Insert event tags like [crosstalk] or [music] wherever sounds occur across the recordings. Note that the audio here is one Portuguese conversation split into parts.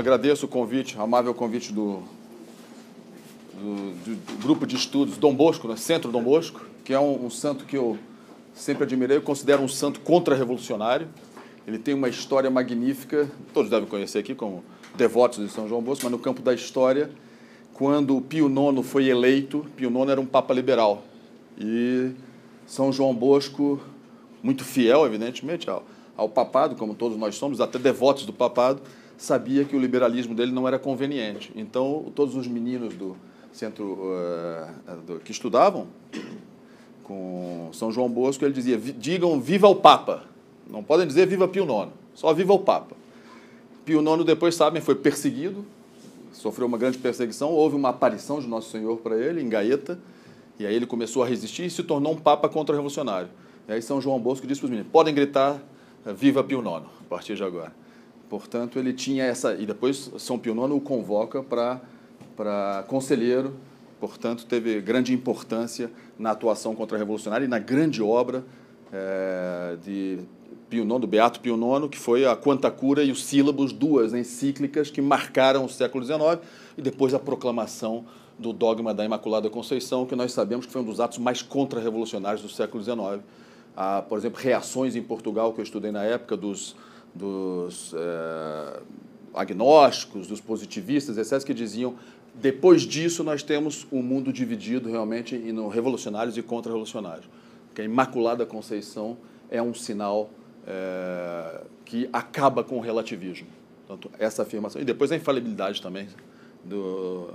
agradeço o convite, o amável convite do, do, do, grupo de estudos Dom Bosco, né? Centro Dom Bosco, que é um, um santo que eu sempre admirei, eu considero um santo contra-revolucionário. Ele tem uma história magnífica, todos devem conhecer aqui como devotos de São João Bosco, mas no campo da história, quando Pio IX foi eleito, Pio IX era um papa liberal. E São João Bosco, muito fiel, evidentemente, ao, ao papado, como todos nós somos, até devotos do papado, sabia que o liberalismo dele não era conveniente. Então, todos os meninos do centro uh, do, que estudavam com São João Bosco, ele dizia: digam viva o Papa. Não podem dizer viva Pio IX, só viva o Papa. Pio IX, depois, sabem, foi perseguido, sofreu uma grande perseguição, houve uma aparição de Nosso Senhor para ele, em Gaeta, e aí ele começou a resistir e se tornou um Papa contra-revolucionário. E aí São João Bosco disse para os meninos, podem gritar viva Pio IX, a partir de agora. Portanto, ele tinha essa. E depois São Pio IX o convoca para, conselheiro, portanto, teve grande importância na atuação contra-revolucionária e na grande obra é, de Pio IX, do Beato Pio IX, que foi a Quanta Cura e os Sílabos, duas encíclicas que marcaram o século XIX, e depois a proclamação do dogma da Imaculada Conceição, que nós sabemos que foi um dos atos mais contra-revolucionários do século XIX. Há, por exemplo, reações em Portugal, que eu estudei na época, dos dos é, agnósticos, dos positivistas, etc., que diziam depois disso nós temos um mundo dividido realmente em revolucionários e contra-revolucionários. Porque a Imaculada Conceição é um sinal é, que acaba com o relativismo. Portanto, essa afirmação. E depois a infalibilidade também. Do,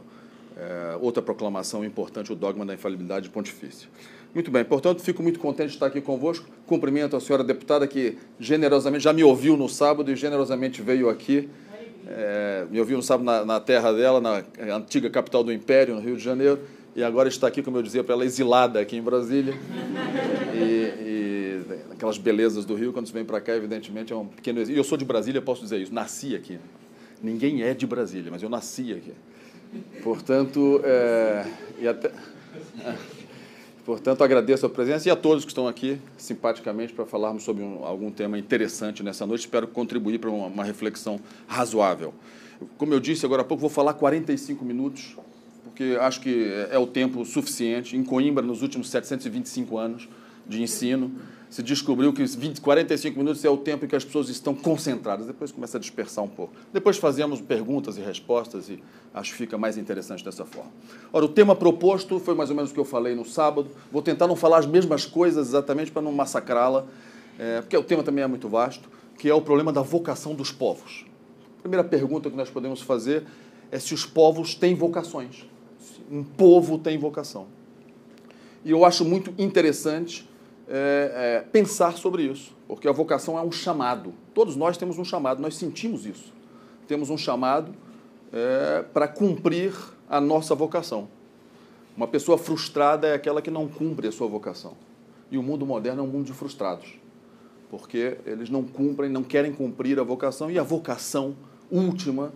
é, outra proclamação importante, o dogma da infalibilidade pontifícia. Muito bem, portanto, fico muito contente de estar aqui convosco. Cumprimento a senhora deputada que generosamente já me ouviu no sábado e generosamente veio aqui. É, me ouviu no sábado na, na, terra dela, na antiga capital do Império, no Rio de Janeiro, e agora está aqui, como eu dizia para ela, exilada aqui em Brasília. E, e aquelas belezas do Rio, quando você vem para cá, evidentemente é um pequeno exílio. Eu sou de Brasília, posso dizer isso, nasci aqui. Ninguém é de Brasília, mas eu nasci aqui. Portanto, é, e até. Portanto, agradeço a presença e a todos que estão aqui simpaticamente para falarmos sobre um, algum tema interessante nessa noite. Espero contribuir para uma, uma, reflexão razoável. Como eu disse agora há pouco, vou falar 45 minutos, porque acho que é o tempo suficiente. Em Coimbra, nos últimos 725 anos de ensino, se descobriu que 20, 45 minutos é o tempo em que as pessoas estão concentradas, depois começa a dispersar um pouco. Depois fazemos perguntas e respostas e acho que fica mais interessante dessa forma. Ora, o tema proposto foi mais ou menos o que eu falei no sábado. Vou tentar não falar as mesmas coisas exatamente para não massacrá-la, é, porque o tema também é muito vasto, que é o problema da vocação dos povos. A primeira pergunta que nós podemos fazer é se os povos têm vocações. Um povo tem vocação. E eu acho muito interessante é, é, pensar sobre isso, porque a vocação é um chamado. Todos nós temos um chamado, nós sentimos isso. Temos um chamado é, para cumprir a nossa vocação. Uma pessoa frustrada é aquela que não cumpre a sua vocação. E o mundo moderno é um mundo de frustrados, porque eles não cumprem, não querem cumprir a vocação, e a vocação última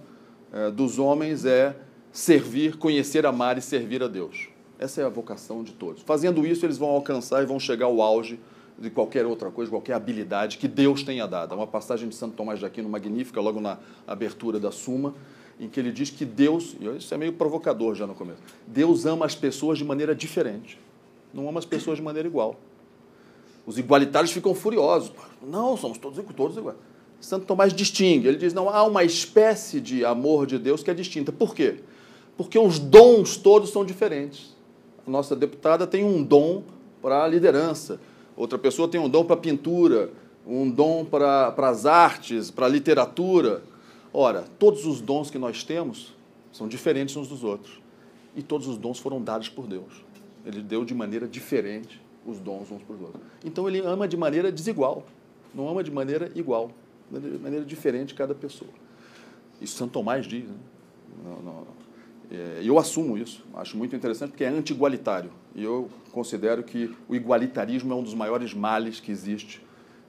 é, dos homens é servir, conhecer, amar e servir a Deus. Essa é a vocação de todos. Fazendo isso, eles vão alcançar e vão chegar ao auge de qualquer outra coisa, qualquer habilidade que Deus tenha dado. Há uma passagem de Santo Tomás de Aquino magnífica, logo na abertura da Suma, em que ele diz que Deus, e isso é meio provocador já no começo, Deus ama as pessoas de maneira diferente, não ama as pessoas de maneira igual. Os igualitários ficam furiosos. Não, somos todos, todos iguais. Santo Tomás distingue, ele diz, não, há uma espécie de amor de Deus que é distinta. Por quê? Porque os dons todos são diferentes nossa deputada tem um dom para a liderança, outra pessoa tem um dom para a pintura, um dom para, as artes, para a literatura. Ora, todos os dons que nós temos são diferentes uns dos outros. E todos os dons foram dados por Deus. Ele deu de maneira diferente os dons uns para os outros. Então ele ama de maneira desigual, não ama de maneira igual, de maneira diferente cada pessoa. Isso Santo Tomás diz. Né? Não, não, não. É, eu assumo isso, acho muito interessante porque é anti-igualitário. E eu considero que o igualitarismo é um dos maiores males que existe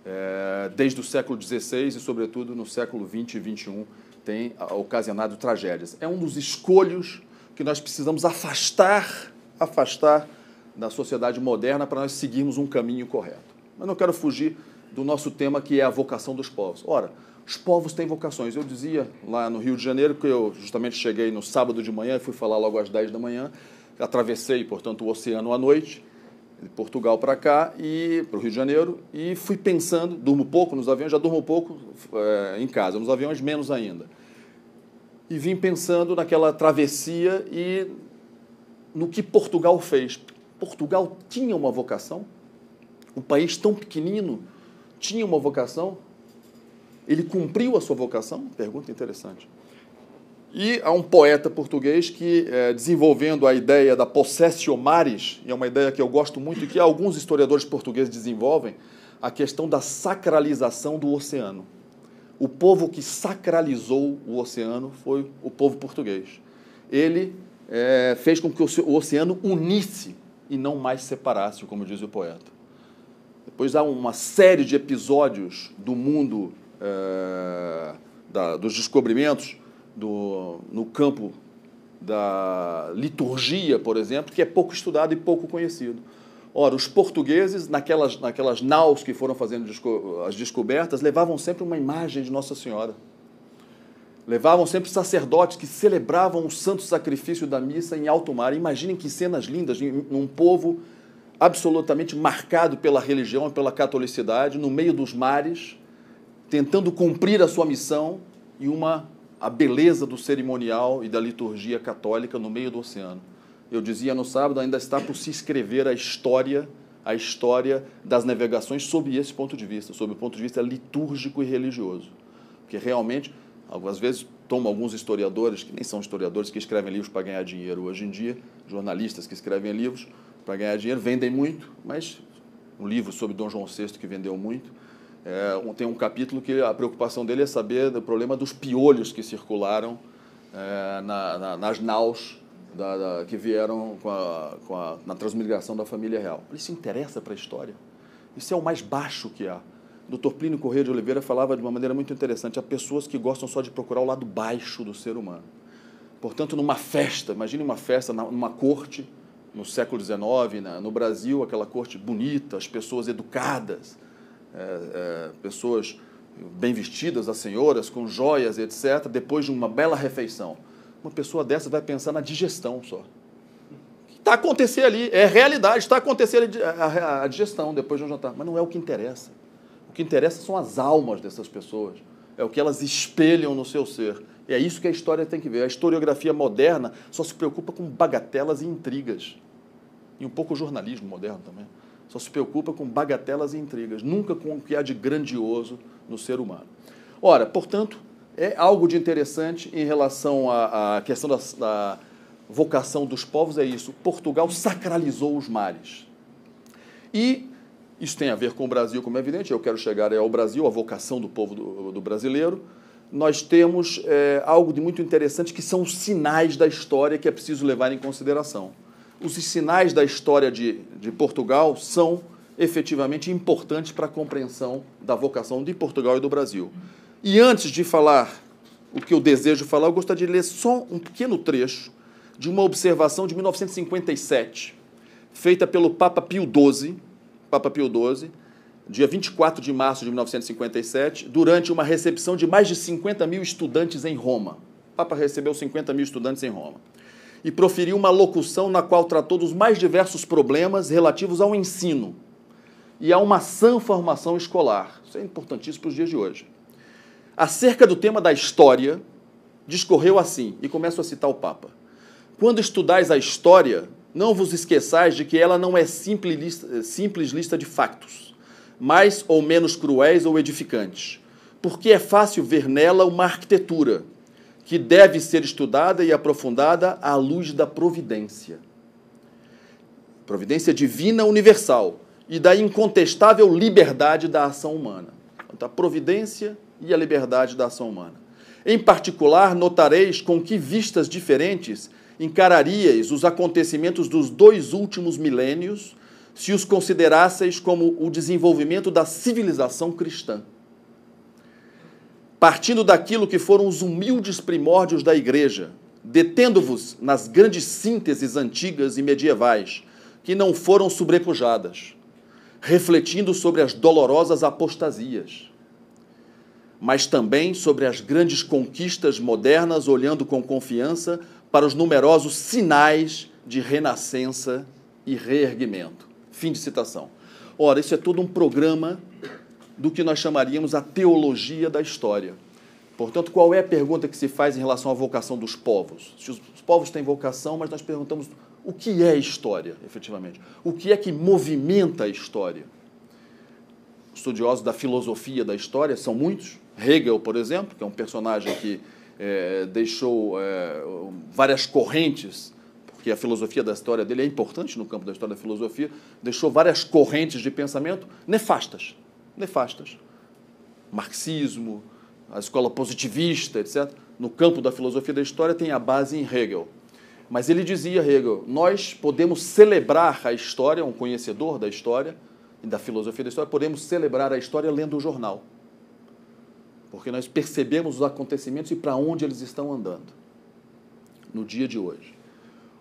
é, desde o século XVI e, sobretudo, no século XX e XXI, tem ocasionado tragédias. É um dos escolhos que nós precisamos afastar, afastar da sociedade moderna para nós seguirmos um caminho correto. Mas não quero fugir do nosso tema que é a vocação dos povos. Ora, Os povos têm vocações. Eu dizia lá no Rio de Janeiro, que eu justamente cheguei no sábado de manhã e fui falar logo às 10 da manhã, atravessei, portanto, o oceano à noite, de Portugal para cá e para o Rio de Janeiro e fui pensando, durmo pouco nos aviões, já durmo pouco é, em casa, nos aviões menos ainda. E vim pensando naquela travessia e no que Portugal fez. Portugal tinha uma vocação? Um país tão pequenino tinha uma vocação? Ele cumpriu a sua vocação? Pergunta interessante. E há um poeta português que, é, desenvolvendo a ideia da possessio maris, e é uma ideia que eu gosto muito e que alguns historiadores portugueses desenvolvem, a questão da sacralização do oceano. O povo que sacralizou o oceano foi o povo português. Ele é, fez com que o oceano unisse e não mais separasse, como diz o poeta. Depois há uma série de episódios do mundo é, da, dos descobrimentos do, no campo da liturgia, por exemplo, que é pouco estudado e pouco conhecido. Ora, os portugueses, naquelas, naquelas naus que foram fazendo as descobertas, levavam sempre uma imagem de Nossa Senhora. Levavam sempre sacerdotes que celebravam o santo sacrifício da missa em alto mar. Imaginem que cenas lindas, num povo absolutamente marcado pela religião e pela catolicidade, no meio dos mares, tentando cumprir a sua missão e uma a beleza do cerimonial e da liturgia católica no meio do oceano. Eu dizia no sábado, ainda está por se escrever a história, a história das navegações sob esse ponto de vista, sob o ponto de vista litúrgico e religioso. Porque realmente, algumas vezes, tomo alguns historiadores, que nem são historiadores, que escrevem livros para ganhar dinheiro hoje em dia, jornalistas que escrevem livros para ganhar dinheiro, vendem muito, mas um livro sobre Dom João VI que vendeu muito, é, tem um capítulo que a preocupação dele é saber do problema dos piolhos que circularam é, na, na, nas naus da, da, que vieram com a, com a, na transmigração da família real. Isso interessa para a história. Isso é o mais baixo que há. O Dr. Plínio Corrêa de Oliveira falava de uma maneira muito interessante. Há pessoas que gostam só de procurar o lado baixo do ser humano. Portanto, numa festa, imagine uma festa numa corte no século XIX, no Brasil, aquela corte bonita, as pessoas educadas, é, é, pessoas bem vestidas, as senhoras, com joias, etc., depois de uma bela refeição. Uma pessoa dessa vai pensar na digestão só. Está acontecendo ali, é realidade, está acontecendo a, a digestão depois de um jantar. Mas não é o que interessa. O que interessa são as almas dessas pessoas. É o que elas espelham no seu ser. E é isso que a história tem que ver. A historiografia moderna só se preocupa com bagatelas e intrigas. E um pouco o jornalismo moderno também só se preocupa com bagatelas e intrigas, nunca com o que há de grandioso no ser humano. Ora, portanto, é algo de interessante em relação à, à questão da, da vocação dos povos, é isso. Portugal sacralizou os mares. E isso tem a ver com o Brasil, como é evidente, eu quero chegar ao Brasil, a vocação do povo do, do brasileiro. Nós temos é, algo de muito interessante que são os sinais da história que é preciso levar em consideração os sinais da história de, de Portugal são efetivamente importantes para a compreensão da vocação de Portugal e do Brasil. E antes de falar o que eu desejo falar, eu gostaria de ler só um pequeno trecho de uma observação de 1957, feita pelo Papa Pio XII, Papa Pio XII, dia 24 de março de 1957, durante uma recepção de mais de 50 mil estudantes em Roma. O Papa recebeu 50 mil estudantes em Roma e proferiu uma locução na qual tratou dos mais diversos problemas relativos ao ensino e a uma sã formação escolar. Isso é importantíssimo para os dias de hoje. Acerca do tema da história, discorreu assim, e começo a citar o Papa. Quando estudais a história, não vos esqueçais de que ela não é simples simples lista de factos, mais ou menos cruéis ou edificantes, porque é fácil ver nela uma arquitetura, que deve ser estudada e aprofundada à luz da providência. Providência divina universal e da incontestável liberdade da ação humana. Então, a providência e a liberdade da ação humana. Em particular, notareis com que vistas diferentes encararíeis os acontecimentos dos dois últimos milênios se os considerasseis como o desenvolvimento da civilização cristã partindo daquilo que foram os humildes primórdios da igreja, detendo-vos nas grandes sínteses antigas e medievais, que não foram sobrepujadas, refletindo sobre as dolorosas apostasias. mas também sobre as grandes conquistas modernas, olhando com confiança para os numerosos sinais de renascença e reerguimento. Fim de citação. Ora, isso é todo um programa do que nós chamaríamos a teologia da história. Portanto, qual é a pergunta que se faz em relação à vocação dos povos? Se os povos têm vocação, mas nós perguntamos o que é história, efetivamente? O que é que movimenta a história? Estudiosos da filosofia da história são muitos. Hegel, por exemplo, que é um personagem que é, deixou é, várias correntes, porque a filosofia da história dele é importante no campo da história da filosofia, deixou várias correntes de pensamento nefastas. Nefastas. Marxismo, a escola positivista, etc. No campo da filosofia da história tem a base em Hegel. Mas ele dizia, Hegel, nós podemos celebrar a história, um conhecedor da história e da filosofia da história, podemos celebrar a história lendo o jornal. Porque nós percebemos os acontecimentos e para onde eles estão andando no dia de hoje.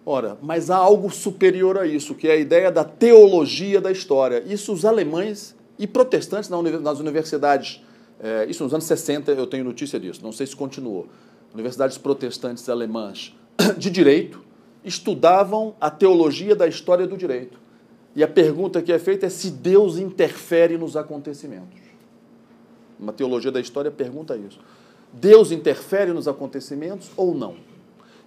Ora, mas há algo superior a isso, que é a ideia da teologia da história. Isso os alemães e protestantes nas universidades, é, isso nos anos 60 eu tenho notícia disso, não sei se continuou. Universidades protestantes alemãs [coughs] de direito estudavam a teologia da história do direito. E a pergunta que é feita é se Deus interfere nos acontecimentos. Uma teologia da história pergunta isso. Deus interfere nos acontecimentos ou não?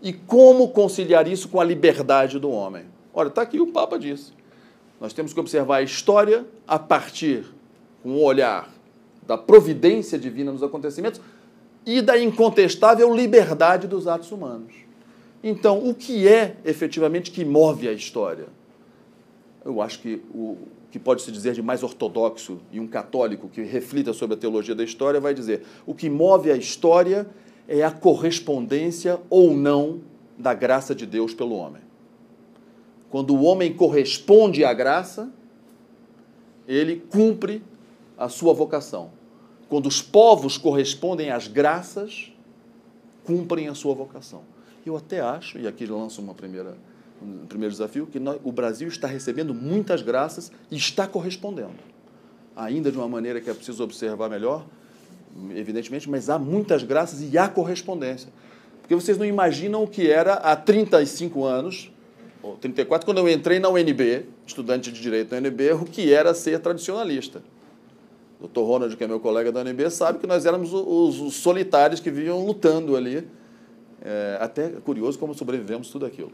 E como conciliar isso com a liberdade do homem? Olha, está aqui o Papa disse. Nós temos que observar a história a partir, com um olhar da providência divina nos acontecimentos e da incontestável liberdade dos atos humanos. Então, o que é efetivamente que move a história? Eu acho que o que pode se dizer de mais ortodoxo e um católico que reflita sobre a teologia da história vai dizer: o que move a história é a correspondência ou não da graça de Deus pelo homem. Quando o homem corresponde à graça, ele cumpre a sua vocação. Quando os povos correspondem às graças, cumprem a sua vocação. Eu até acho, e aqui lanço uma primeira, um primeiro desafio, que nós, o Brasil está recebendo muitas graças e está correspondendo. Ainda de uma maneira que é preciso observar melhor, evidentemente, mas há muitas graças e há correspondência. Porque vocês não imaginam o que era há 35 anos, ou 34, quando eu entrei na UNB, estudante de direito na UNB, o que era ser tradicionalista. O Dr. Ronald, que é meu colega da UNB, sabe que nós éramos os, os solitários que vinham lutando ali é, até curioso como sobrevivemos tudo aquilo.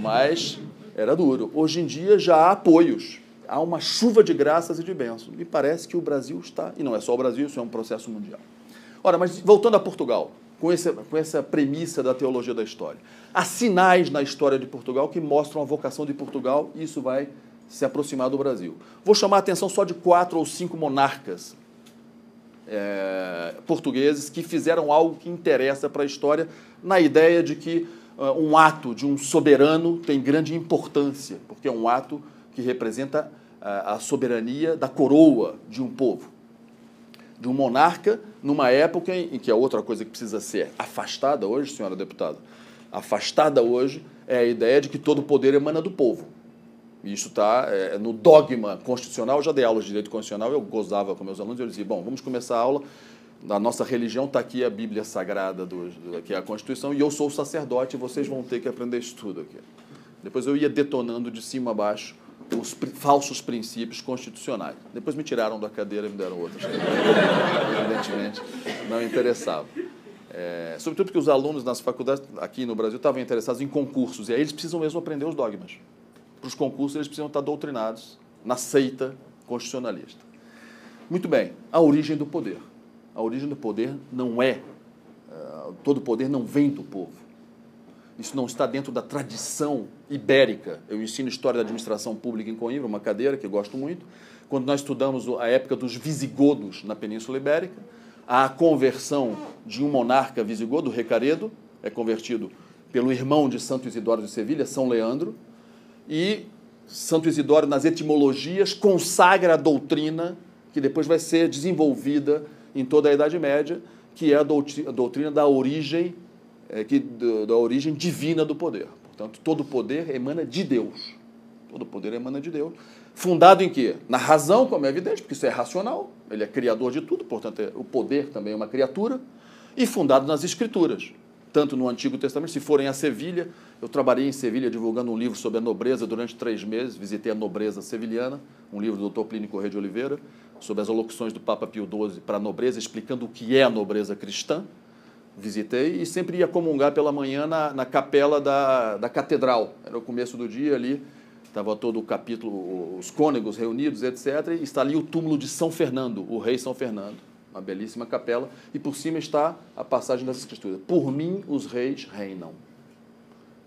Mas era duro. Hoje em dia já há apoios. Há uma chuva de graças e de bênçãos. Me parece que o Brasil está. E não é só o Brasil, isso é um processo mundial. Ora, mas voltando a Portugal, com, esse, com essa premissa da teologia da história. Há sinais na história de Portugal que mostram a vocação de Portugal e isso vai se aproximar do Brasil. Vou chamar a atenção só de quatro ou cinco monarcas é, portugueses que fizeram algo que interessa para a história, na ideia de que uh, um ato de um soberano tem grande importância, porque é um ato que representa uh, a soberania da coroa de um povo, de um monarca, numa época em, que a outra coisa que precisa ser afastada hoje, senhora deputada, afastada hoje, é a ideia de que todo poder emana do povo. Isso está é, no dogma constitucional. Eu já dei aula de direito constitucional, eu gozava com meus alunos, eu dizia, bom, vamos começar a aula. Da nossa religião está aqui a Bíblia Sagrada, do, que é a Constituição, e eu sou o sacerdote, e vocês vão ter que aprender isso tudo aqui. Depois eu ia detonando de cima a baixo os falsos princípios constitucionais. Depois me tiraram da cadeira e me deram outras. Evidentemente, não interessava. É, sobretudo porque os alunos nas faculdades aqui no Brasil estavam interessados em concursos, e aí eles precisam mesmo aprender os dogmas para os concursos, eles precisam estar doutrinados na seita constitucionalista. Muito bem, a origem do poder. A origem do poder não é, uh, todo poder não vem do povo. Isso não está dentro da tradição ibérica. Eu ensino História da Administração Pública em Coimbra, uma cadeira que eu gosto muito. Quando nós estudamos a época dos visigodos na Península Ibérica, a conversão de um monarca visigodo, Recaredo, é convertido pelo irmão de Santo Isidoro de Sevilha, São Leandro, e Santo Isidoro, nas etimologias, consagra a doutrina que depois vai ser desenvolvida em toda a Idade Média, que é a doutrina da origem, é, que, da origem divina do poder. Portanto, todo poder emana de Deus. Todo poder emana de Deus. Fundado em quê? Na razão, como é evidente, porque isso é racional, ele é criador de tudo, portanto, é, o poder também é uma criatura, e fundado nas escrituras, tanto no Antigo Testamento, se forem a Sevilha, eu trabalhei em Sevilha divulgando um livro sobre a nobreza durante três meses, visitei a nobreza sevilhana, um livro do Dr. Plínio Correia de Oliveira, sobre as alocuções do Papa Pio XII para a nobreza, explicando o que é a nobreza cristã, visitei e sempre ia comungar pela manhã na, na capela da, da catedral. Era o começo do dia ali, estava todo o capítulo, os cônegos reunidos, etc. E está ali o túmulo de São Fernando, o rei São Fernando, uma belíssima capela, e por cima está a passagem das Escrituras: Por mim os reis reinam.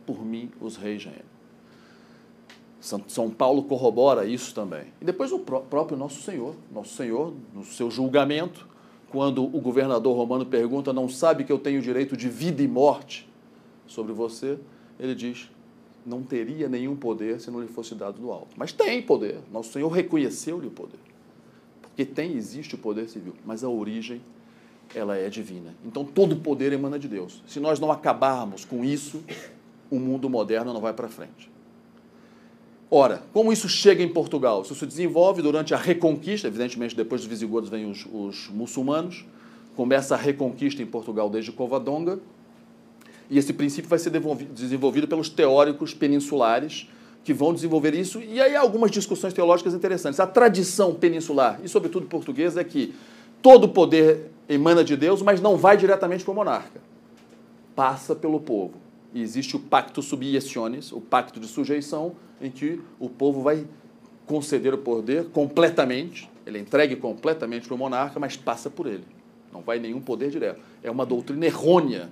Por mim os reis reinam. São Paulo corrobora isso também. E depois o próprio nosso Senhor, nosso Senhor, no seu julgamento, quando o governador romano pergunta, não sabe que eu tenho direito de vida e morte sobre você? Ele diz, não teria nenhum poder se não lhe fosse dado do alto. Mas tem poder. Nosso Senhor reconheceu-lhe o poder. Porque tem, existe o poder civil, mas a origem ela é divina. Então todo poder emana de Deus. Se nós não acabarmos com isso, o mundo moderno não vai para frente. Ora, como isso chega em Portugal? Isso se desenvolve durante a Reconquista, evidentemente depois dos visigodos vêm os, os muçulmanos, começa a Reconquista em Portugal desde Covadonga, e esse princípio vai ser desenvolvido pelos teóricos peninsulares que vão desenvolver isso, e aí há algumas discussões teológicas interessantes. A tradição peninsular, e sobretudo portuguesa, é que todo poder emana de Deus, mas não vai diretamente para o monarca. Passa pelo povo. E existe o pacto subieciones, o pacto de sujeição, em que o povo vai conceder o poder completamente, ele é entregue completamente para o monarca, mas passa por ele. Não vai nenhum poder direto. É uma doutrina errônea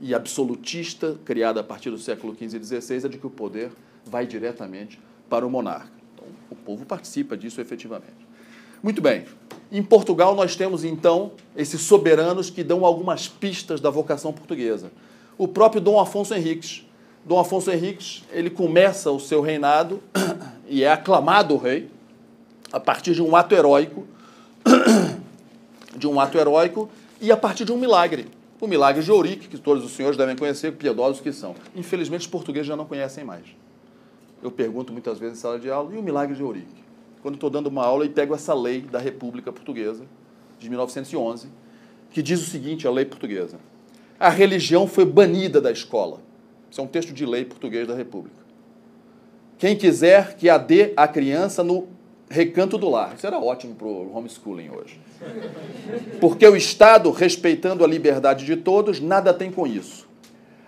e absolutista, criada a partir do século XV e XVI, a de que o poder vai diretamente para o monarca. Então, o povo participa disso efetivamente. Muito bem. Em Portugal, nós temos então esses soberanos que dão algumas pistas da vocação portuguesa. O próprio Dom Afonso Henriques, Dom Afonso Henriques, ele começa o seu reinado [clears throat] e é aclamado rei a partir de um ato heróico, [clears throat] de um ato heróico e a partir de um milagre. O milagre de Ourique, que todos os senhores devem conhecer, piedosos que são. Infelizmente, os portugueses já não conhecem mais. Eu pergunto muitas vezes em sala de aula, e o milagre de Ourique? Quando estou dando uma aula e pego essa lei da República Portuguesa, de 1911, que diz o seguinte, a lei portuguesa. A religião foi banida da escola. Isso é um texto de lei português da República. Quem quiser que a dê à criança no recanto do lar. Isso era ótimo para o homeschooling hoje. Porque o Estado, respeitando a liberdade de todos, nada tem com isso.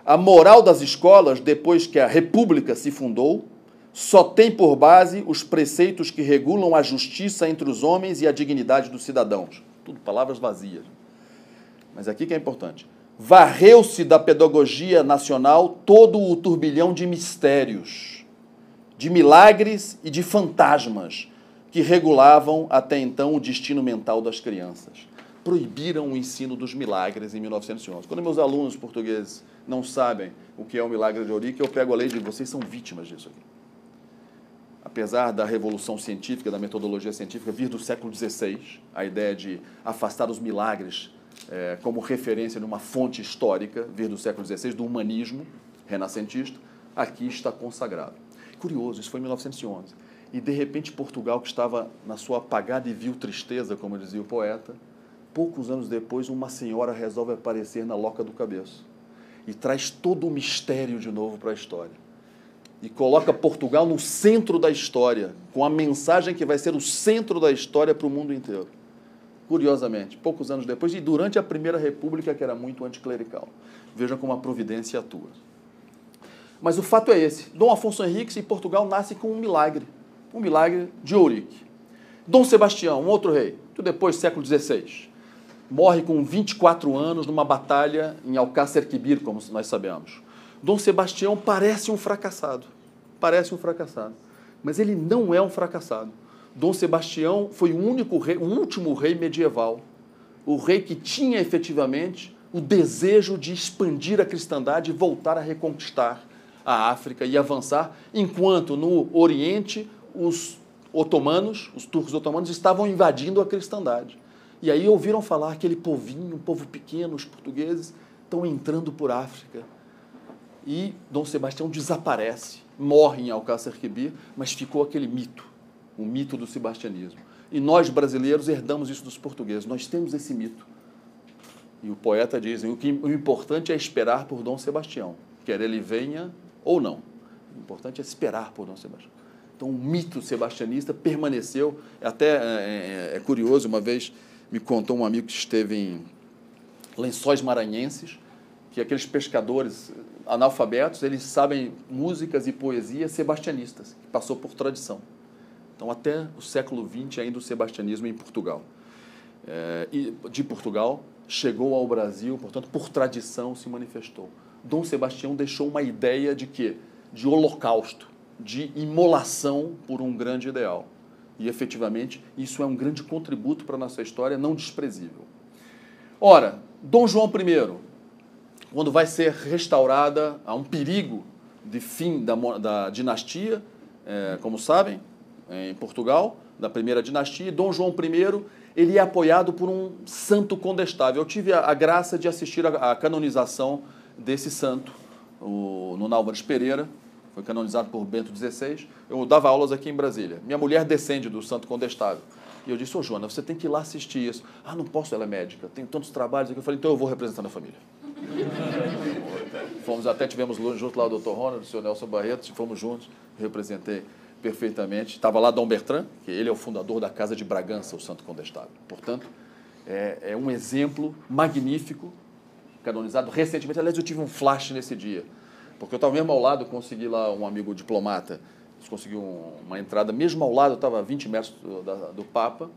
A moral das escolas, depois que a República se fundou, só tem por base os preceitos que regulam a justiça entre os homens e a dignidade dos cidadãos. Tudo palavras vazias. Mas aqui que é importante varreu-se da pedagogia nacional todo o turbilhão de mistérios, de milagres e de fantasmas que regulavam até então o destino mental das crianças. Proibiram o ensino dos milagres em 1911. Quando meus alunos portugueses não sabem o que é o milagre de Ourique, eu pego a lei e digo: vocês são vítimas disso aqui. Apesar da revolução científica, da metodologia científica vir do século XVI, a ideia de afastar os milagres é, como referência numa fonte histórica, vir do século XVI, do humanismo renascentista, aqui está consagrado. Curioso, isso foi em 1911. E, de repente, Portugal, que estava na sua apagada e vil tristeza, como dizia o poeta, poucos anos depois, uma senhora resolve aparecer na loca do cabeço e traz todo o mistério de novo para a história. E coloca Portugal no centro da história, com a mensagem que vai ser o centro da história para o mundo inteiro curiosamente, poucos anos depois, e durante a Primeira República, que era muito anticlerical. Vejam como a providência atua. Mas o fato é esse: Dom Afonso Henriques em Portugal nasce com um milagre, um milagre de Ourique. Dom Sebastião, um outro rei, depois, século XVI, morre com 24 anos numa batalha em Alcácer Quibir, como nós sabemos. Dom Sebastião parece um fracassado, parece um fracassado, mas ele não é um fracassado. Dom Sebastião foi o único rei, o último rei medieval, o rei que tinha efetivamente o desejo de expandir a cristandade e voltar a reconquistar a África e avançar, enquanto no Oriente os otomanos, os turcos otomanos, estavam invadindo a cristandade. E aí ouviram falar aquele povinho, um povo pequeno, os portugueses, estão entrando por África. E Dom Sebastião desaparece, morre em Alcácer Quibir, mas ficou aquele mito o mito do sebastianismo. E nós, brasileiros, herdamos isso dos portugueses. Nós temos esse mito. E o poeta diz: o, que, o importante é esperar por Dom Sebastião, quer ele venha ou não. O importante é esperar por Dom Sebastião. Então, o mito sebastianista permaneceu. Até é, é, é curioso, uma vez me contou um amigo que esteve em Lençóis Maranhenses, que aqueles pescadores analfabetos, eles sabem músicas e poesias sebastianistas, que passou por tradição. Então, até o século XX, ainda o sebastianismo em Portugal. É, e de Portugal, chegou ao Brasil, portanto, por tradição se manifestou. Dom Sebastião deixou uma ideia de quê? De holocausto, de imolação por um grande ideal. E, efetivamente, isso é um grande contributo para a nossa história, não desprezível. Ora, Dom João I, quando vai ser restaurada, há um perigo de fim da, da dinastia, é, como sabem, em Portugal, da primeira dinastia, e Dom João I ele é apoiado por um santo condestável. Eu tive a, a graça de assistir a, a canonização desse santo, o, no Nálvares Pereira, foi canonizado por Bento XVI. Eu dava aulas aqui em Brasília. Minha mulher descende do santo condestável. E eu disse, ô Joana, você tem que ir lá assistir isso. Ah, não posso, ela é médica, tem tantos trabalhos aqui. Eu falei, então eu vou representando a família. [laughs] fomos até, tivemos junto lá o doutor Ronald, o senhor Nelson Barreto, fomos juntos, representei perfeitamente. Estava lá Dom Bertrand, que ele é o fundador da Casa de Bragança, o Santo Condestável. Portanto, é, é um exemplo magnífico, canonizado recentemente. Aliás, eu tive um flash nesse dia, porque eu estava mesmo ao lado, consegui lá um amigo diplomata, conseguiu uma entrada, mesmo ao lado, estava a 20 metros do, da, do Papa,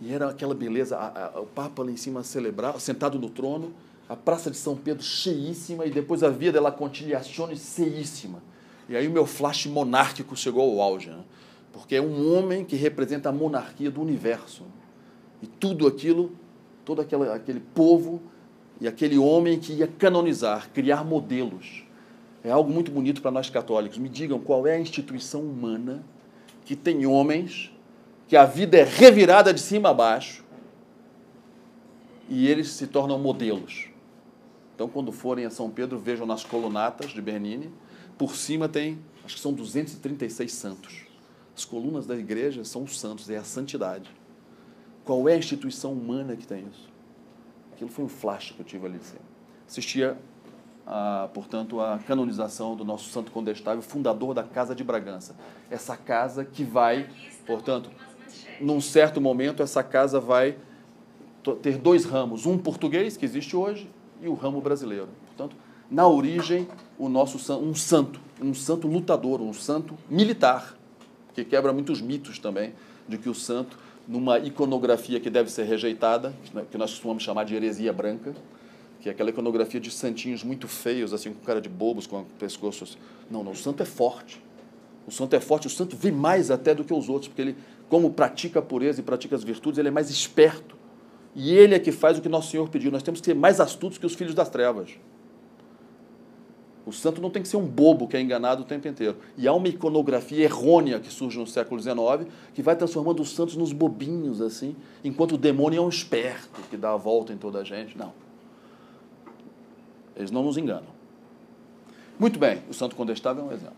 e era aquela beleza, a, a, o Papa lá em cima celebrar, sentado no trono, a Praça de São Pedro cheíssima, e depois a Via della Conciliazione cheíssima. E aí o meu flash monárquico chegou ao auge, né? porque é um homem que representa a monarquia do universo. E tudo aquilo, todo aquele, aquele povo e aquele homem que ia canonizar, criar modelos. É algo muito bonito para nós católicos. Me digam qual é a instituição humana que tem homens que a vida é revirada de cima a baixo e eles se tornam modelos. Então, quando forem a São Pedro, vejam nas colunatas de Bernini por cima tem, acho que são 236 santos. As colunas da igreja são os santos, é a santidade. Qual é a instituição humana que tem isso? Aquilo foi um flash que eu tive ali. Assim. Assistia, a, portanto, a canonização do nosso santo condestável, fundador da Casa de Bragança. Essa casa que vai, portanto, num certo momento, essa casa vai ter dois ramos, um português, que existe hoje, e o ramo brasileiro. Portanto, na origem o nosso um santo, um santo lutador, um santo militar, que quebra muitos mitos também de que o santo, numa iconografia que deve ser rejeitada, que nós costumamos chamar de heresia branca, que é aquela iconografia de santinhos muito feios, assim, com cara de bobos, com o pescoço. Assim. Não, não, o santo é forte. O santo é forte, o santo vê mais até do que os outros, porque ele, como pratica a pureza e pratica as virtudes, ele é mais esperto. E ele é que faz o que nosso Senhor pediu. Nós temos que ser mais astutos que os filhos das trevas. O santo não tem que ser um bobo que é enganado o tempo inteiro. E há uma iconografia errônea que surge no século XIX que vai transformando os santos nos bobinhos, assim, enquanto o demônio é um esperto que dá a volta em toda a gente. Não. Eles não nos enganam. Muito bem, o santo condestável é um exemplo.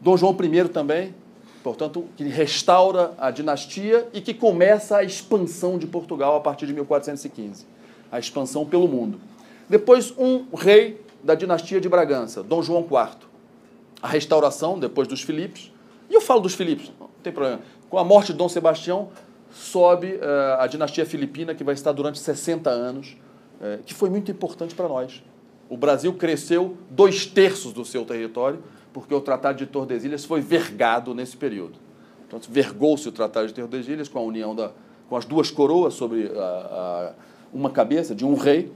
Dom João I também, portanto, que restaura a dinastia e que começa a expansão de Portugal a partir de 1415 a expansão pelo mundo. Depois, um rei da dinastia de Bragança, Dom João IV. A restauração, depois dos Filipes. E eu falo dos Filipes, não tem problema. Com a morte de Dom Sebastião, sobe uh, a dinastia filipina, que vai estar durante 60 anos, uh, que foi muito importante para nós. O Brasil cresceu dois terços do seu território, porque o Tratado de Tordesilhas foi vergado nesse período. Então, vergou-se o Tratado de Tordesilhas com a união da, com as duas coroas sobre a, a, uma cabeça de um rei,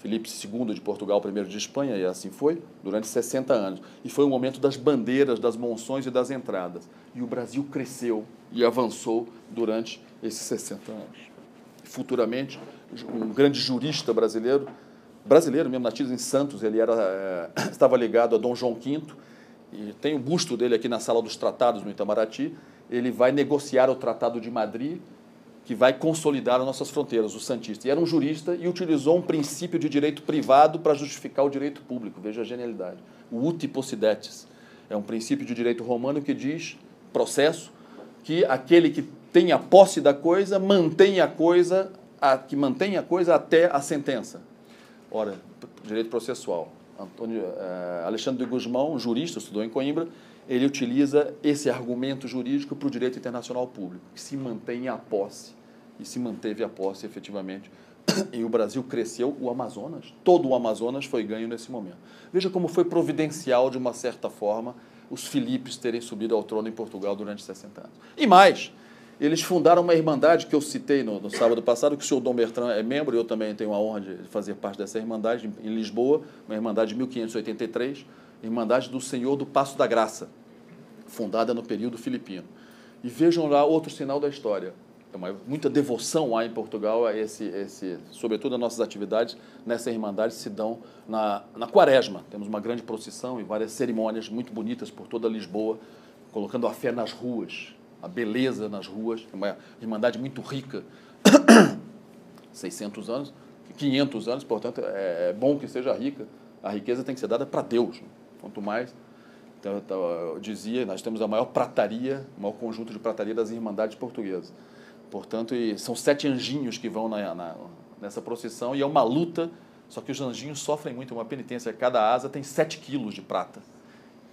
Felipe II de Portugal, primeiro de Espanha, e assim foi, durante 60 anos. E foi o momento das bandeiras, das monções e das entradas. E o Brasil cresceu e avançou durante esses 60 anos. Futuramente, um grande jurista brasileiro, brasileiro mesmo, nativo em Santos, ele era, é, [coughs] estava ligado a Dom João V, e tem o busto dele aqui na Sala dos Tratados, no Itamaraty. Ele vai negociar o Tratado de Madrid que vai consolidar as nossas fronteiras, o Santista. E era um jurista e utilizou um princípio de direito privado para justificar o direito público. Veja a genialidade. O uti possidetis é um princípio de direito romano que diz processo, que aquele que tem a posse da coisa mantém a coisa, a, que mantém a coisa até a sentença. Ora, direito processual. Antônio, uh, Alexandre de Guzmão, jurista, estudou em Coimbra, ele utiliza esse argumento jurídico para o direito internacional público, que se mantém a posse, e se manteve a posse efetivamente. [clears throat] E o Brasil cresceu, o Amazonas, todo o Amazonas foi ganho nesse momento. Veja como foi providencial, de uma certa forma, os Filipes terem subido ao trono em Portugal durante 60 anos. E mais, eles fundaram uma irmandade que eu citei no, no, sábado passado, que o senhor Dom Bertrand é membro, eu também tenho a honra de fazer parte dessa irmandade em Lisboa, uma irmandade de 1583, Irmandade do Senhor do Passo da Graça, fundada no período filipino. E vejam lá outro sinal da história. Uma, muita devoção há em Portugal a esse, esse, sobretudo as nossas atividades nessa irmandade se dão na, na quaresma. Temos uma grande procissão e várias cerimônias muito bonitas por toda Lisboa, colocando a fé nas ruas, a beleza nas ruas. É uma irmandade muito rica, [coughs] 600 anos, 500 anos, portanto é, é bom que seja rica. A riqueza tem que ser dada para Deus. Quanto mais então, eu dizia, nós temos a maior prataria, o maior conjunto de prataria das irmandades portuguesas. Portanto, são sete anjinhos que vão na, na, nessa procissão e é uma luta, só que os anjinhos sofrem muito, uma penitência. Cada asa tem sete quilos de prata.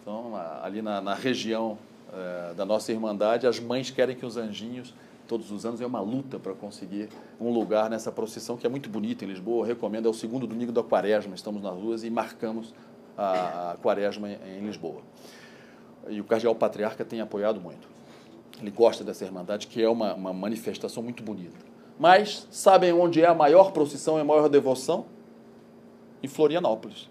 Então, ali na, na região é, da nossa irmandade, as mães querem que os anjinhos, todos os anos, é uma luta para conseguir um lugar nessa procissão, que é muito bonita em Lisboa. Eu recomendo, é o segundo domingo da quaresma, estamos nas ruas e marcamos a, a quaresma em, em Lisboa. E o cardeal patriarca tem apoiado muito. Ele gosta dessa irmandade, que é uma, uma manifestação muito bonita. Mas sabem onde é a maior procissão e a maior devoção? Em Florianópolis.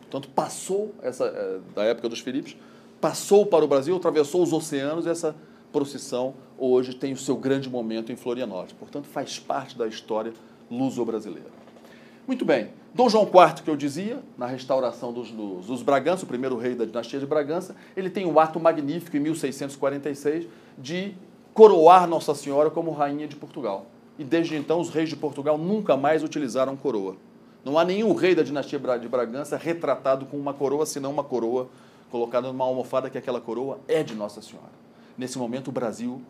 Portanto, passou essa eh, da época dos Filipos, passou para o Brasil, atravessou os oceanos, essa procissão hoje tem o seu grande momento em Florianópolis. Portanto, faz parte da história luso-brasileira. Muito bem. Dom João IV, que eu dizia, na restauração dos, dos, dos, Bragança, o primeiro rei da dinastia de Bragança, ele tem um ato magnífico em 1646 de coroar Nossa Senhora como rainha de Portugal. E desde então os reis de Portugal nunca mais utilizaram coroa. Não há nenhum rei da dinastia de Bragança retratado com uma coroa, senão uma coroa colocada numa almofada que aquela coroa é de Nossa Senhora. Nesse momento o Brasil,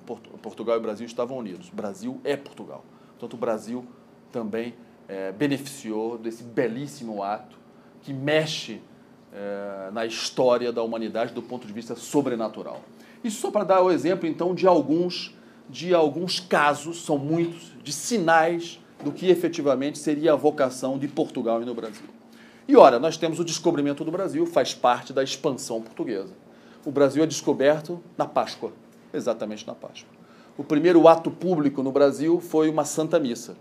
Portugal e o Brasil estavam unidos. O Brasil é Portugal. Portanto, o Brasil também é, beneficiou desse belíssimo ato que mexe é, na história da humanidade do ponto de vista sobrenatural. Isso só para dar o exemplo, então, de alguns, de alguns casos, são muitos, de sinais do que efetivamente seria a vocação de Portugal e no Brasil. E ora, nós temos o descobrimento do Brasil, faz parte da expansão portuguesa. O Brasil é descoberto na Páscoa, exatamente na Páscoa. O primeiro ato público no Brasil foi uma Santa Missa,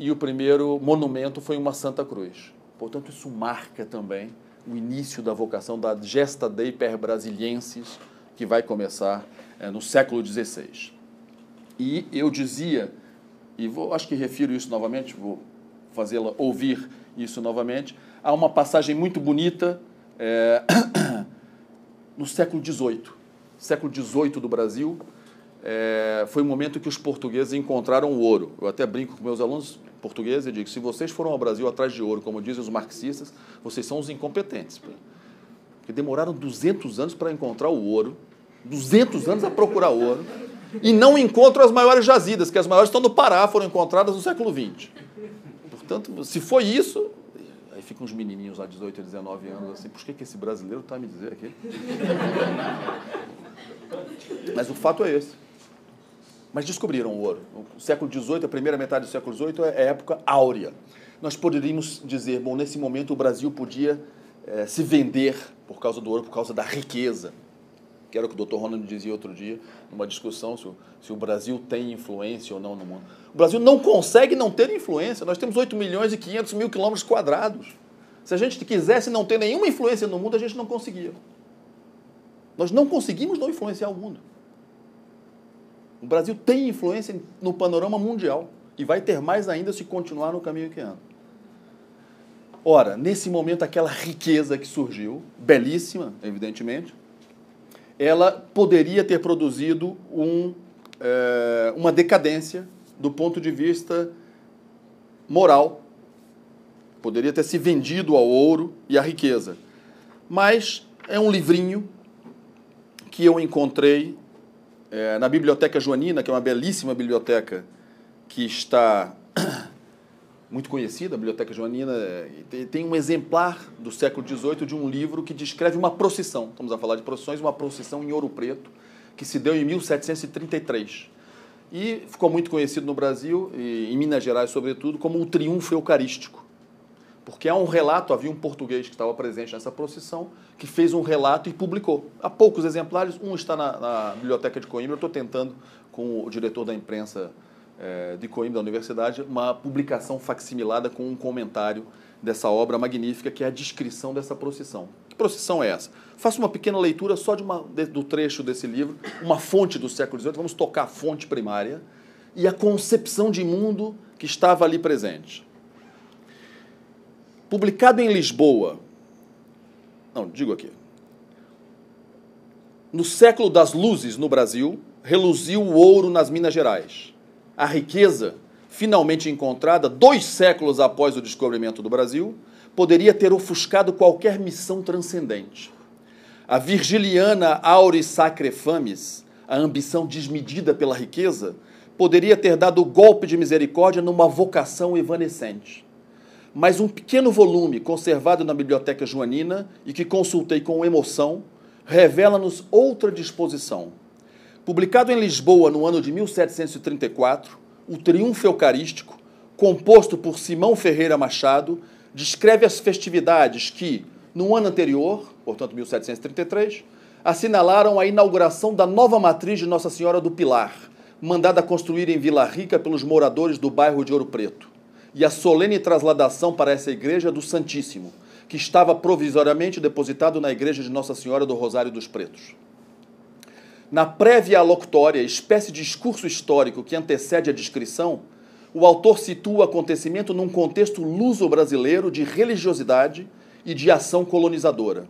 e o primeiro monumento foi uma Santa Cruz. Portanto, isso marca também o início da vocação da Gesta Dei per Brasiliensis, que vai começar é, no século XVI. E eu dizia, e vou, acho que refiro isso novamente, vou fazê-la ouvir isso novamente, há uma passagem muito bonita é, [coughs] no século XVIII. Século XVIII do Brasil, é, foi o momento que os portugueses encontraram o ouro. Eu até brinco com meus alunos, português e digo: se vocês foram ao Brasil atrás de ouro, como dizem os marxistas, vocês são os incompetentes. Porque demoraram 200 anos para encontrar o ouro, 200 anos a procurar ouro, e não encontram as maiores jazidas, que as maiores estão no Pará, foram encontradas no século XX. Portanto, se foi isso, aí ficam os menininhos lá, 18 a 19 anos, assim, por que, que esse brasileiro está me dizer aqui? Mas o fato é esse. Mas descobriram o ouro. O século XVIII, a primeira metade do século XVIII, é a época áurea. Nós poderíamos dizer, bom, nesse momento o Brasil podia é, se vender por causa do ouro, por causa da riqueza. Que era o que o doutor Ronald dizia outro dia, numa discussão se o, se o Brasil tem influência ou não no mundo. O Brasil não consegue não ter influência. Nós temos 8 milhões e 500 mil quilômetros quadrados. Se a gente quisesse não ter nenhuma influência no mundo, a gente não conseguia. Nós não conseguimos não influenciar o mundo. O Brasil tem influência no panorama mundial e vai ter mais ainda se continuar no caminho que anda. Ora, nesse momento, aquela riqueza que surgiu, belíssima, evidentemente, ela poderia ter produzido um, é, uma decadência do ponto de vista moral. Poderia ter se vendido ao ouro e à riqueza. Mas é um livrinho que eu encontrei é, na Biblioteca Joanina, que é uma belíssima biblioteca que está [coughs] muito conhecida, a Biblioteca Joanina, tem um exemplar do século XVIII de um livro que descreve uma procissão. Estamos a falar de procissões, uma procissão em Ouro Preto, que se deu em 1733. E ficou muito conhecido no Brasil, e em Minas Gerais, sobretudo, como o triunfo eucarístico. Porque há um relato, havia um português que estava presente nessa procissão, que fez um relato e publicou. Há poucos exemplares, um está na, na Biblioteca de Coimbra, eu estou tentando, com o diretor da imprensa é, de Coimbra, da universidade, uma publicação facsimilada com um comentário dessa obra magnífica, que é a descrição dessa procissão. Que procissão é essa? Faço uma pequena leitura só de uma, de, do trecho desse livro, uma fonte do século XVIII, vamos tocar a fonte primária e a concepção de mundo que estava ali presente. Publicado em Lisboa, não, digo aqui, no século das luzes no Brasil, reluziu o ouro nas Minas Gerais a riqueza finalmente encontrada dois séculos após o descobrimento do Brasil poderia ter ofuscado qualquer missão transcendente. A virgiliana auris sacre fames, a ambição desmedida pela riqueza, poderia ter dado o golpe de misericórdia numa vocação evanescente. Mas um pequeno volume conservado na Biblioteca Joanina e que consultei com emoção, revela-nos outra disposição. Publicado em Lisboa no ano de 1734, o Triunfo Eucarístico, composto por Simão Ferreira Machado, descreve as festividades que, no ano anterior, portanto 1733, assinalaram a inauguração da nova matriz de Nossa Senhora do Pilar, mandada construir em Vila Rica pelos moradores do bairro de Ouro Preto, e a solene trasladação para essa igreja do Santíssimo, que estava provisoriamente depositado na igreja de Nossa Senhora do Rosário dos Pretos. Na prévia locutória, espécie de discurso histórico que antecede a descrição, o autor situa o acontecimento num contexto luso-brasileiro de religiosidade e de ação colonizadora.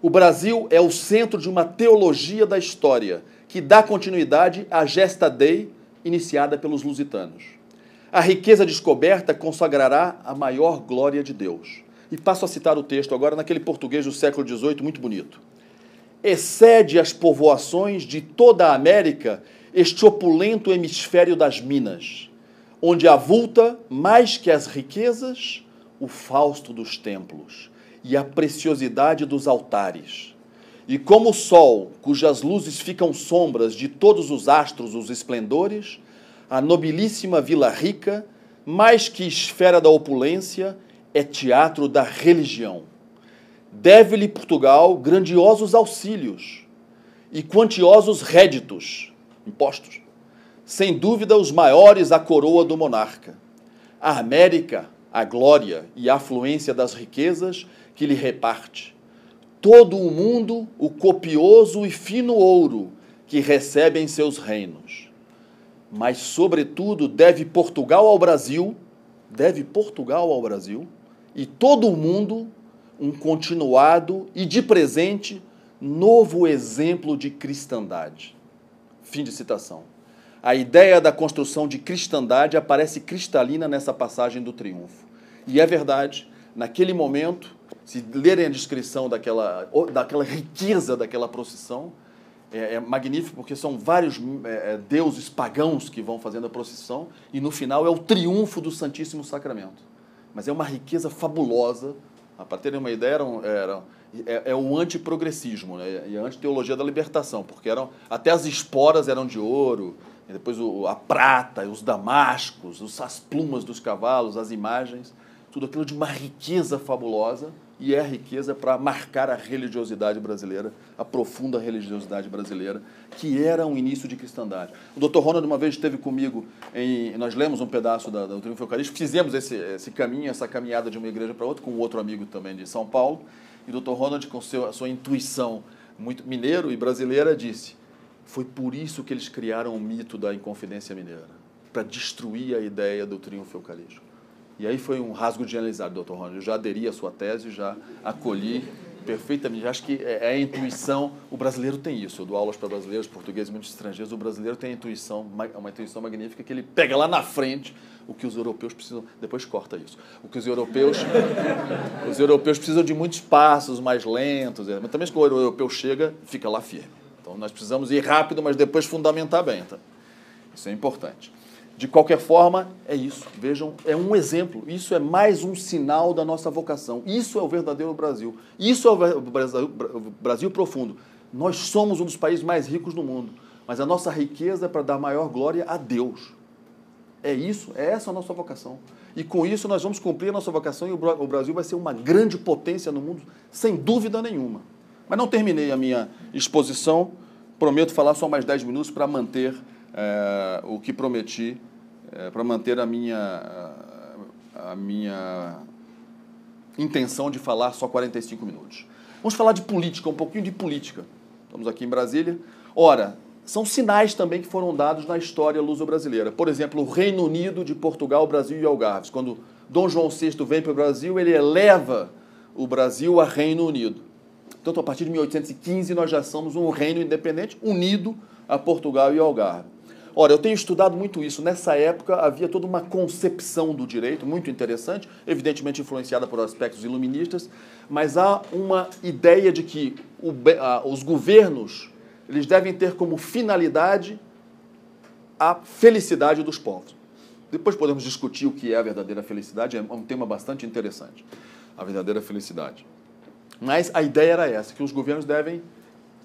O Brasil é o centro de uma teologia da história que dá continuidade à gesta Dei iniciada pelos lusitanos. A riqueza descoberta consagrará a maior glória de Deus. E passo a citar o texto agora naquele português do século XVIII muito bonito excede as povoações de toda a América este opulento hemisfério das Minas, onde avulta, mais que as riquezas, o fausto dos templos e a preciosidade dos altares. E como o sol, cujas luzes ficam sombras de todos os astros, os esplendores, a nobilíssima Vila Rica, mais que esfera da opulência, é teatro da religião deve-lhe Portugal grandiosos auxílios e quantiosos réditos, impostos. Sem dúvida, os maiores a coroa do monarca. A América, a glória e a afluência das riquezas que lhe reparte. Todo o mundo, o copioso e fino ouro que recebe em seus reinos. Mas, sobretudo, deve Portugal ao Brasil, deve Portugal ao Brasil, e todo o mundo um continuado e de presente novo exemplo de cristandade. Fim de citação. A ideia da construção de cristandade aparece cristalina nessa passagem do triunfo. E é verdade, naquele momento, se lerem a descrição daquela, daquela riqueza daquela procissão, é, é magnífico porque são vários é, é, deuses pagãos que vão fazendo a procissão e no final é o triunfo do Santíssimo Sacramento. Mas é uma riqueza fabulosa Para terem uma ideia, eram, é, é o antiprogressismo né? e a antiteologia da libertação, porque eram, até as esporas eram de ouro, depois o, a prata, os damascos, os, as plumas dos cavalos, as imagens, tudo aquilo de uma riqueza fabulosa e é riqueza para marcar a religiosidade brasileira, a profunda religiosidade brasileira, que era um início de cristandade. O Dr. Ronald uma vez esteve comigo, em, nós lemos um pedaço da, do Triunfo Eucarístico, fizemos esse, esse caminho, essa caminhada de uma igreja para outra, com outro amigo também de São Paulo, e o Dr. Ronald, com seu, a sua intuição muito mineiro e brasileira, disse, foi por isso que eles criaram o mito da Inconfidência Mineira, para destruir a ideia do Triunfo Eucarístico. E aí foi um rasgo de generalizado, doutor Ronald. Eu já aderi à sua tese, já acolhi perfeitamente. Acho que é, é a intuição, o brasileiro tem isso. Eu dou aulas para brasileiros, portugueses, muitos estrangeiros. O brasileiro tem a intuição, uma intuição magnífica que ele pega lá na frente o que os europeus precisam. Depois corta isso. O que os europeus, [laughs] os europeus precisam de muitos passos mais lentos. Mas também quando o europeu chega, fica lá firme. Então nós precisamos ir rápido, mas depois fundamentar bem. Tá? Isso é importante. De qualquer forma, é isso. Vejam, é um exemplo. Isso é mais um sinal da nossa vocação. Isso é o verdadeiro Brasil. Isso é o Brasil, profundo. Nós somos um dos países mais ricos do mundo, mas a nossa riqueza é para dar maior glória a Deus. É isso, é essa a nossa vocação. E com isso nós vamos cumprir a nossa vocação e o Brasil vai ser uma grande potência no mundo, sem dúvida nenhuma. Mas não terminei a minha exposição, prometo falar só mais 10 minutos para manter é, o que prometi, é, para manter a minha, a minha intenção de falar só 45 minutos. Vamos falar de política, um pouquinho de política. Estamos aqui em Brasília. Ora, são sinais também que foram dados na história luso-brasileira. Por exemplo, o Reino Unido de Portugal, Brasil e Algarves. Quando Dom João VI vem para o Brasil, ele eleva o Brasil a Reino Unido. Então, a partir de 1815, nós já somos um reino independente unido a Portugal e Algarve. Ora, eu tenho estudado muito isso. Nessa época havia toda uma concepção do direito muito interessante, evidentemente influenciada por aspectos iluministas, mas há uma ideia de que o, os governos eles devem ter como finalidade a felicidade dos povos. Depois podemos discutir o que é a verdadeira felicidade, é um tema bastante interessante. A verdadeira felicidade. Mas a ideia era essa, que os governos devem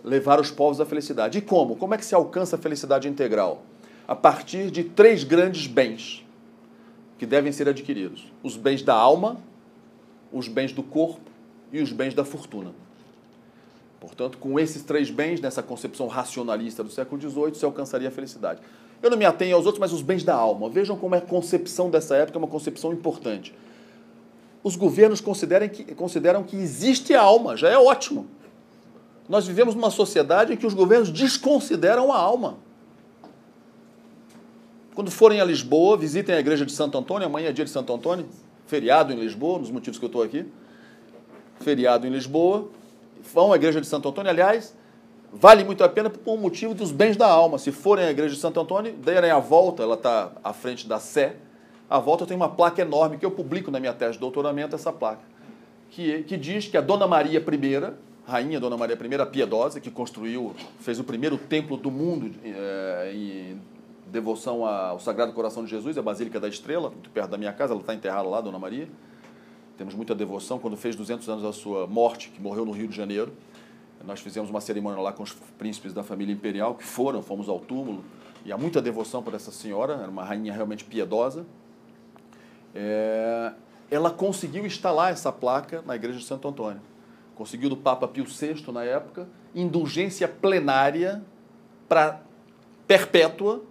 levar os povos à felicidade. E como? Como é que se alcança a felicidade integral? A partir de três grandes bens que devem ser adquiridos: os bens da alma, os bens do corpo e os bens da fortuna. Portanto, com esses três bens, nessa concepção racionalista do século XVIII, se alcançaria a felicidade. Eu não me atenho aos outros, mas os bens da alma. Vejam como é a concepção dessa época, é uma concepção importante. Os governos consideram que, consideram que existe alma, já é ótimo. Nós vivemos numa sociedade em que os governos desconsideram a alma. Quando forem a Lisboa, visitem a igreja de Santo Antônio. Amanhã é dia de Santo Antônio, feriado em Lisboa, nos motivos que eu estou aqui. Feriado em Lisboa. Vão à igreja de Santo Antônio. Aliás, vale muito a pena por um motivo dos bens da alma. Se forem à igreja de Santo Antônio, derem a volta, ela está à frente da Sé. À volta tem uma placa enorme que eu publico na minha tese de doutoramento, essa placa, que, que diz que a Dona Maria I, rainha Dona Maria I, a piedosa, que construiu, fez o primeiro templo do mundo é, em devoção ao Sagrado Coração de Jesus, a Basílica da Estrela, muito perto da minha casa, ela está enterrada lá, Dona Maria. Temos muita devoção. Quando fez 200 anos da sua morte, que morreu no Rio de Janeiro, nós fizemos uma cerimônia lá com os príncipes da família imperial, que foram, fomos ao túmulo, e há muita devoção por essa senhora, era uma rainha realmente piedosa. É, ela conseguiu instalar essa placa na igreja de Santo Antônio. Conseguiu do Papa Pio VI, na época, indulgência plenária para perpétua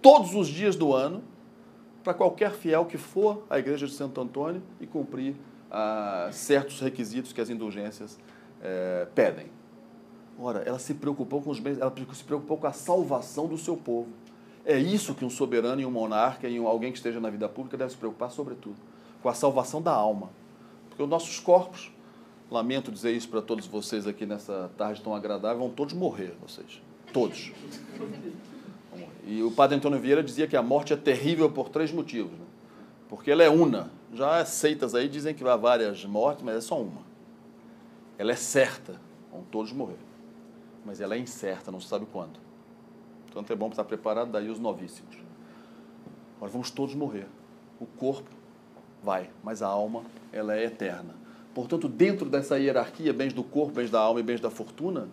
todos os dias do ano para qualquer fiel que for à igreja de Santo Antônio e cumprir ah, certos requisitos que as indulgências eh, pedem. Ora, ela se preocupou com os bens, ela se preocupou com a salvação do seu povo. É isso que um soberano e um monarca e um, alguém que esteja na vida pública deve se preocupar, sobretudo, com a salvação da alma. Porque os nossos corpos, lamento dizer isso para todos vocês aqui nessa tarde tão agradável, vão todos morrer, vocês. Todos. E o padre Antônio Vieira dizia que a morte é terrível por três motivos. Né? Porque ela é una. Já seitas aí dizem que há várias mortes, mas é só uma. Ela é certa, vão todos morrer. Mas ela é incerta, não se sabe quando. Portanto, é bom estar preparado, daí os novíssimos. Nós vamos todos morrer. O corpo vai, mas a alma, ela é eterna. Portanto, dentro dessa hierarquia, bens do corpo, bens da alma e bens da fortuna,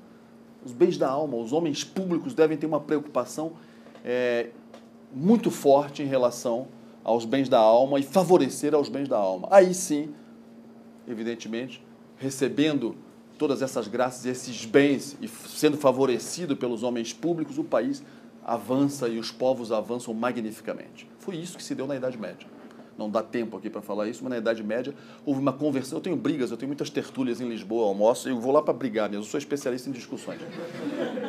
os bens da alma, os homens públicos devem ter uma preocupação é, muito forte em relação aos bens da alma e favorecer aos bens da alma. Aí sim, evidentemente, recebendo todas essas graças e esses bens e sendo favorecido pelos homens públicos, o país avança e os povos avançam magnificamente. Foi isso que se deu na Idade Média não dá tempo aqui para falar isso, mas na Idade Média houve uma conversão. Eu tenho brigas, eu tenho muitas tertúlias em Lisboa, almoço, e eu vou lá para brigar mesmo, eu sou especialista em discussões.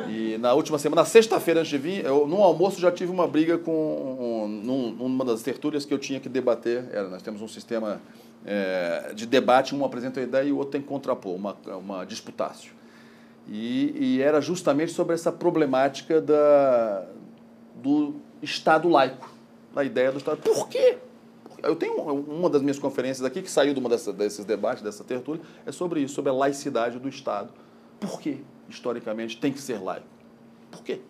E na última semana, na sexta-feira antes de vir, eu, num almoço já tive uma briga com. Um, numa das tertúlias que eu tinha que debater. Era, nós temos um sistema é, de debate, um apresenta a ideia e o outro tem que contrapor, uma, uma disputácio. E, e era justamente sobre essa problemática da, do Estado laico, da ideia do Estado. Por quê? Eu tenho uma das minhas conferências aqui, que saiu de uma dessa, desses debates, dessa tertúlia, é sobre isso, sobre a laicidade do Estado. Por que, historicamente, tem que ser laico? Por quê?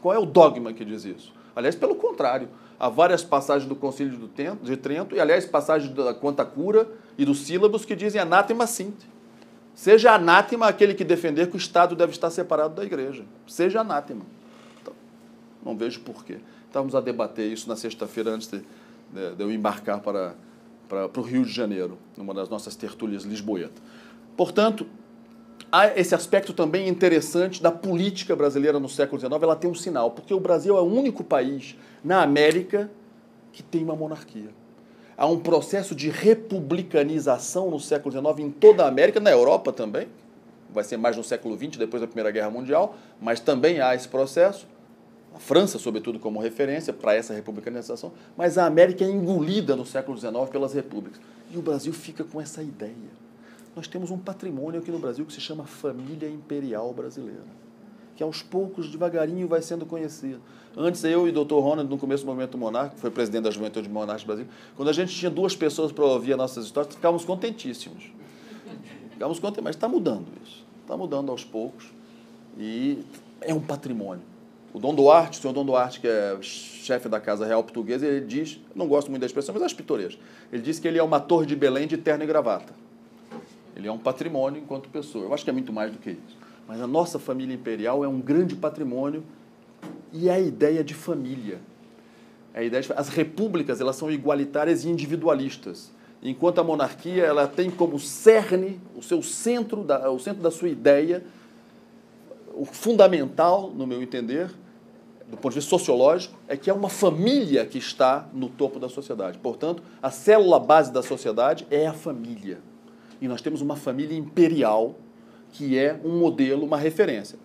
Qual é o dogma que diz isso? Aliás, pelo contrário, há várias passagens do Concílio de Trento, e aliás, passagens da Quanta Cura e dos sílabos que dizem anátema sint. Seja anátema aquele que defender que o Estado deve estar separado da igreja. Seja anátema. Então, não vejo porquê. Estávamos a debater isso na sexta-feira antes de, de, de, eu embarcar para, para, para o Rio de Janeiro, numa das nossas tertúlias lisboetas. Portanto, há esse aspecto também interessante da política brasileira no século XIX. Ela tem um sinal, porque o Brasil é o único país na América que tem uma monarquia. Há um processo de republicanização no século XIX em toda a América, na Europa também. Vai ser mais no século XX, depois da Primeira Guerra Mundial, mas também há esse processo. A França, sobretudo, como referência para essa republicanização, mas a América é engolida no século XIX pelas repúblicas. E o Brasil fica com essa ideia. Nós temos um patrimônio aqui no Brasil que se chama Família Imperial Brasileira, que aos poucos, devagarinho, vai sendo conhecido. Antes, eu e o Dr. Ronald, no começo do Movimento Monarca, que foi presidente da Juventude Monarca Brasil, quando a gente tinha duas pessoas para ouvir as nossas histórias, ficávamos contentíssimos. Ficávamos contentos, mas está mudando isso. Está mudando aos poucos e é um patrimônio. O Dom Duarte, o senhor Dom Duarte, que é chefe da Casa Real Portuguesa, ele diz, não gosto muito da expressão, mas acho pitoresco, ele diz que ele é uma torre de Belém de terno e gravata. Ele é um patrimônio enquanto pessoa. Eu acho que é muito mais do que isso. Mas a nossa família imperial é um grande patrimônio e é a ideia de família. É a ideia de, as repúblicas elas são igualitárias e individualistas, enquanto a monarquia ela tem como cerne o seu centro da, o centro da sua ideia, o fundamental, no meu entender, do ponto de vista sociológico, é que é uma família que está no topo da sociedade. Portanto, a célula base da sociedade é a família. E nós temos uma família imperial que é um modelo, uma referência.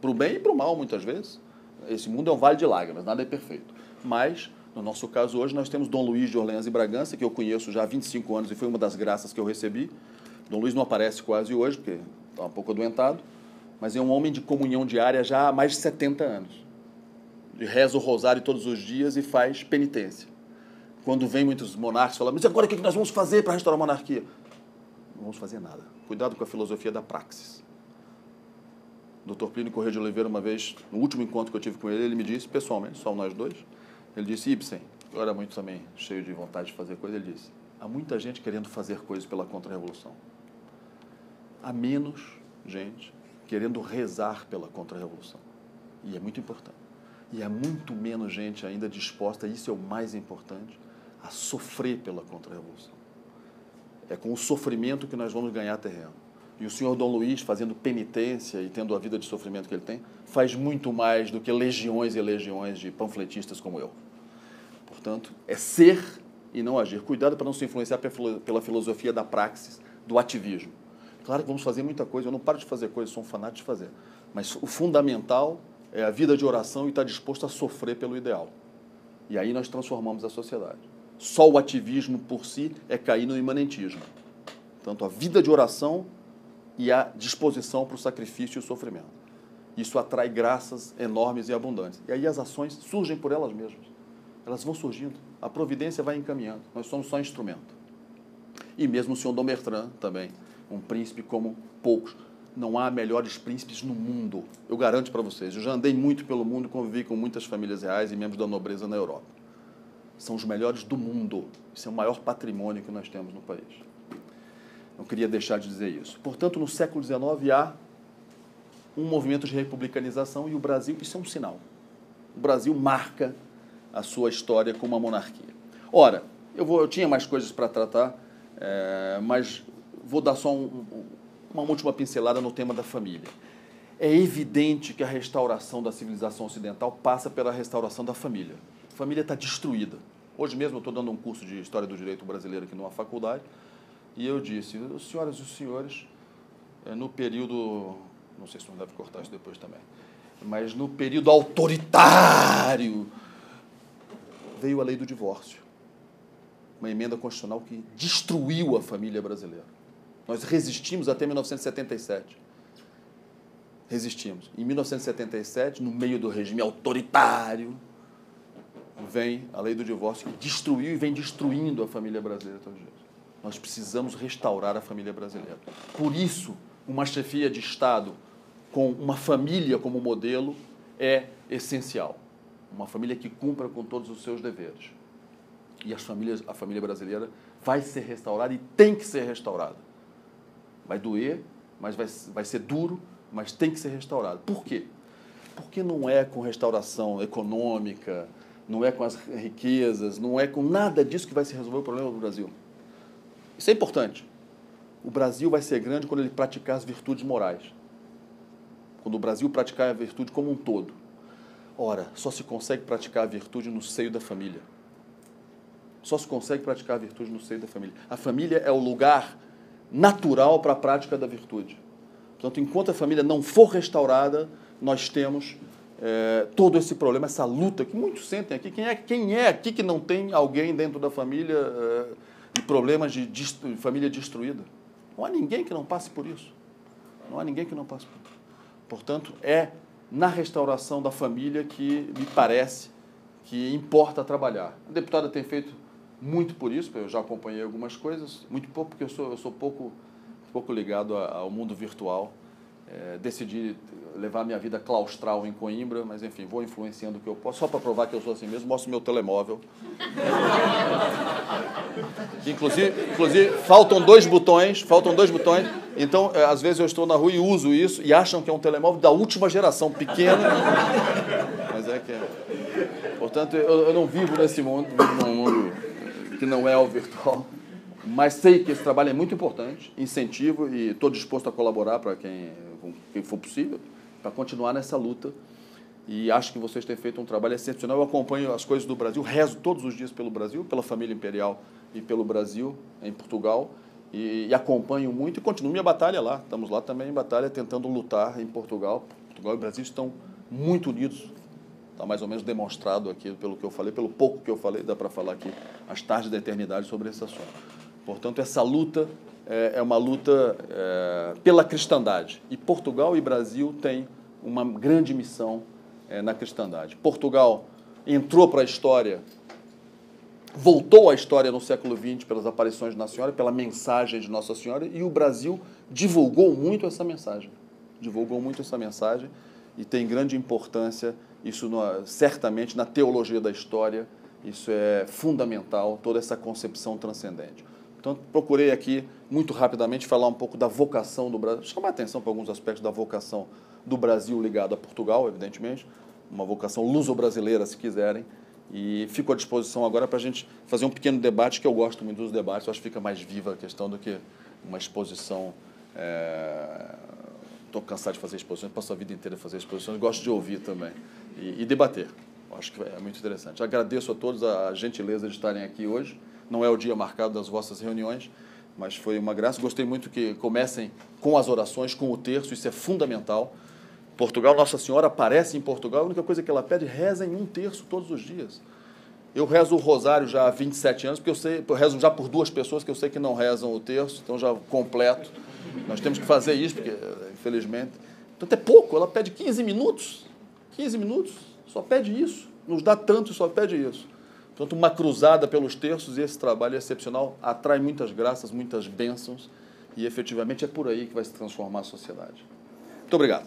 Para o bem e para o mal, muitas vezes. Esse mundo é um vale de lágrimas, nada é perfeito. Mas, no nosso caso hoje, nós temos Dom Luiz de Orleans e Bragança, que eu conheço já há 25 anos e foi uma das graças que eu recebi. Dom Luiz não aparece quase hoje, porque está um pouco adoentado, mas é um homem de comunhão diária já há mais de 70 anos. Reza o rosário todos os dias e faz penitência. Quando vem muitos monarcas falam, mas agora o que nós vamos fazer para restaurar a monarquia? Não vamos fazer nada. Cuidado com a filosofia da praxis. Dr. Plínio Correia de Oliveira, uma vez, no último encontro que eu tive com ele, ele me disse, pessoalmente, só nós dois, ele disse, Ibsen, eu era muito também cheio de vontade de fazer coisa, ele disse, há muita gente querendo fazer coisas pela contra-revolução. Há menos gente querendo rezar pela contra-revolução. E é muito importante. E há muito menos gente ainda disposta, isso é o mais importante, a sofrer pela contra-revolução. É com o sofrimento que nós vamos ganhar terreno. E o senhor Dom Luiz, fazendo penitência e tendo a vida de sofrimento que ele tem, faz muito mais do que legiões e legiões de panfletistas como eu. Portanto, é ser e não agir. Cuidado para não se influenciar pela filosofia da praxis, do ativismo. Claro que vamos fazer muita coisa, eu não paro de fazer coisas, sou um fanático de fazer. Mas o fundamental é a vida de oração e estar disposto a sofrer pelo ideal. E aí nós transformamos a sociedade. Só o ativismo por si é cair no imanentismo. Tanto a vida de oração e a disposição para o sacrifício e o sofrimento. Isso atrai graças enormes e abundantes. E aí as ações surgem por elas mesmas. Elas vão surgindo. A providência vai encaminhando. Nós somos só instrumento. E mesmo o senhor Dom Bertrand também, um príncipe como poucos. Não há melhores príncipes no mundo. Eu garanto para vocês. Eu já andei muito pelo mundo, convivi com muitas famílias reais e membros da nobreza na Europa. São os melhores do mundo. Isso é o maior patrimônio que nós temos no país. Não queria deixar de dizer isso. Portanto, no século XIX há um movimento de republicanização e o Brasil, isso é um sinal. O Brasil marca a sua história como uma monarquia. Ora, eu, vou, eu tinha mais coisas para tratar, é, mas vou dar só um, uma última pincelada no tema da família. É evidente que a restauração da civilização ocidental passa pela restauração da família. A família está destruída. Hoje mesmo eu estou dando um curso de História do Direito Brasileiro aqui numa faculdade e eu disse, senhoras e senhores, eh, no período, não sei se não deve cortar isso depois também, mas no período autoritário, veio a lei do divórcio. Uma emenda constitucional que destruiu a família brasileira. Nós resistimos até 1977. Resistimos. Em 1977, no meio do regime autoritário, vem a lei do divórcio que destruiu e vem destruindo a família brasileira todos os dias. Nós precisamos restaurar a família brasileira. Por isso, uma chefia de Estado com uma família como modelo é essencial. Uma família que cumpra com todos os seus deveres. E as famílias, a família brasileira vai ser restaurada e tem que ser restaurada. Vai doer, mas vai, vai ser duro, mas tem que ser restaurada. Por quê? Porque não é com restauração econômica, não é com as riquezas, não é com nada disso que vai se resolver o problema do Brasil. Isso é importante. O Brasil vai ser grande quando ele praticar as virtudes morais. Quando o Brasil praticar a virtude como um todo. Ora, só se consegue praticar a virtude no seio da família. Só se consegue praticar a virtude no seio da família. A família é o lugar natural para a prática da virtude. Portanto, enquanto a família não for restaurada, nós temos é, todo esse problema, essa luta que muitos sentem aqui. Quem é, quem é aqui que não tem alguém dentro da família é, problemas de, de, de, família destruída? Não há ninguém que não passe por isso. Não há ninguém que não passe por isso. Portanto, é na restauração da família que me parece que importa trabalhar. A deputada tem feito muito por isso, eu já acompanhei algumas coisas, muito pouco, porque eu sou, eu sou pouco, pouco ligado ao mundo virtual. É, decidi levar minha vida claustral em Coimbra, mas enfim, vou influenciando o que eu posso, só para provar que eu sou assim mesmo, mostro meu telemóvel. [laughs] inclusive, inclusive, faltam dois botões, faltam dois botões, então é, às vezes eu estou na rua e uso isso e acham que é um telemóvel da última geração, pequeno, mas é que é. Portanto, eu, eu não vivo nesse mundo, vivo num mundo que não é o virtual. Mas sei que esse trabalho é muito importante, incentivo e estou disposto a colaborar para quem, quem for possível, para continuar nessa luta. E acho que vocês têm feito um trabalho excepcional. Eu acompanho as coisas do Brasil, rezo todos os dias pelo Brasil, pela família imperial e pelo Brasil, em Portugal. E, e acompanho muito e continuo minha batalha lá. Estamos lá também em batalha, tentando lutar em Portugal. Portugal e Brasil estão muito unidos Está mais ou menos demonstrado aqui pelo que eu falei, pelo pouco que eu falei, dá para falar aqui as tardes da eternidade sobre esse assunto. Portanto, essa luta é, é uma luta é, pela cristandade. E Portugal e Brasil têm uma grande missão é, na cristandade. Portugal entrou para a história, voltou à história no século XX pelas aparições de Nossa Senhora, pela mensagem de Nossa Senhora, e o Brasil divulgou muito essa mensagem. Divulgou muito essa mensagem e tem grande importância isso certamente na teologia da história, isso é fundamental, toda essa concepção transcendente. Então, procurei aqui, muito rapidamente, falar um pouco da vocação do Brasil, chamar atenção para alguns aspectos da vocação do Brasil ligado a Portugal, evidentemente, uma vocação luso-brasileira, se quiserem, e fico à disposição agora para a gente fazer um pequeno debate, que eu gosto muito dos debates, eu acho que fica mais viva a questão do que uma exposição é, estou cansado de fazer exposições, passo a vida inteira fazer exposições, gosto de ouvir também e, e debater. Acho que é muito interessante. Agradeço a todos a gentileza de estarem aqui hoje. Não é o dia marcado das vossas reuniões, mas foi uma graça. Gostei muito que comecem com as orações, com o terço, isso é fundamental. Portugal, Nossa Senhora aparece em Portugal, a única coisa que ela pede, reza em um terço todos os dias. Eu rezo o rosário já há 27 anos, porque eu sei, eu rezo já por duas pessoas que eu sei que não rezam o terço, então já completo. Nós temos que fazer isso, porque, infelizmente. Então, é pouco, ela pede 15 minutos. 15 minutos, só pede isso. Nos dá tanto e só pede isso. Portanto, uma cruzada pelos terços e esse trabalho é excepcional atrai muitas graças, muitas bênçãos e efetivamente é por aí que vai se transformar a sociedade. Muito obrigado.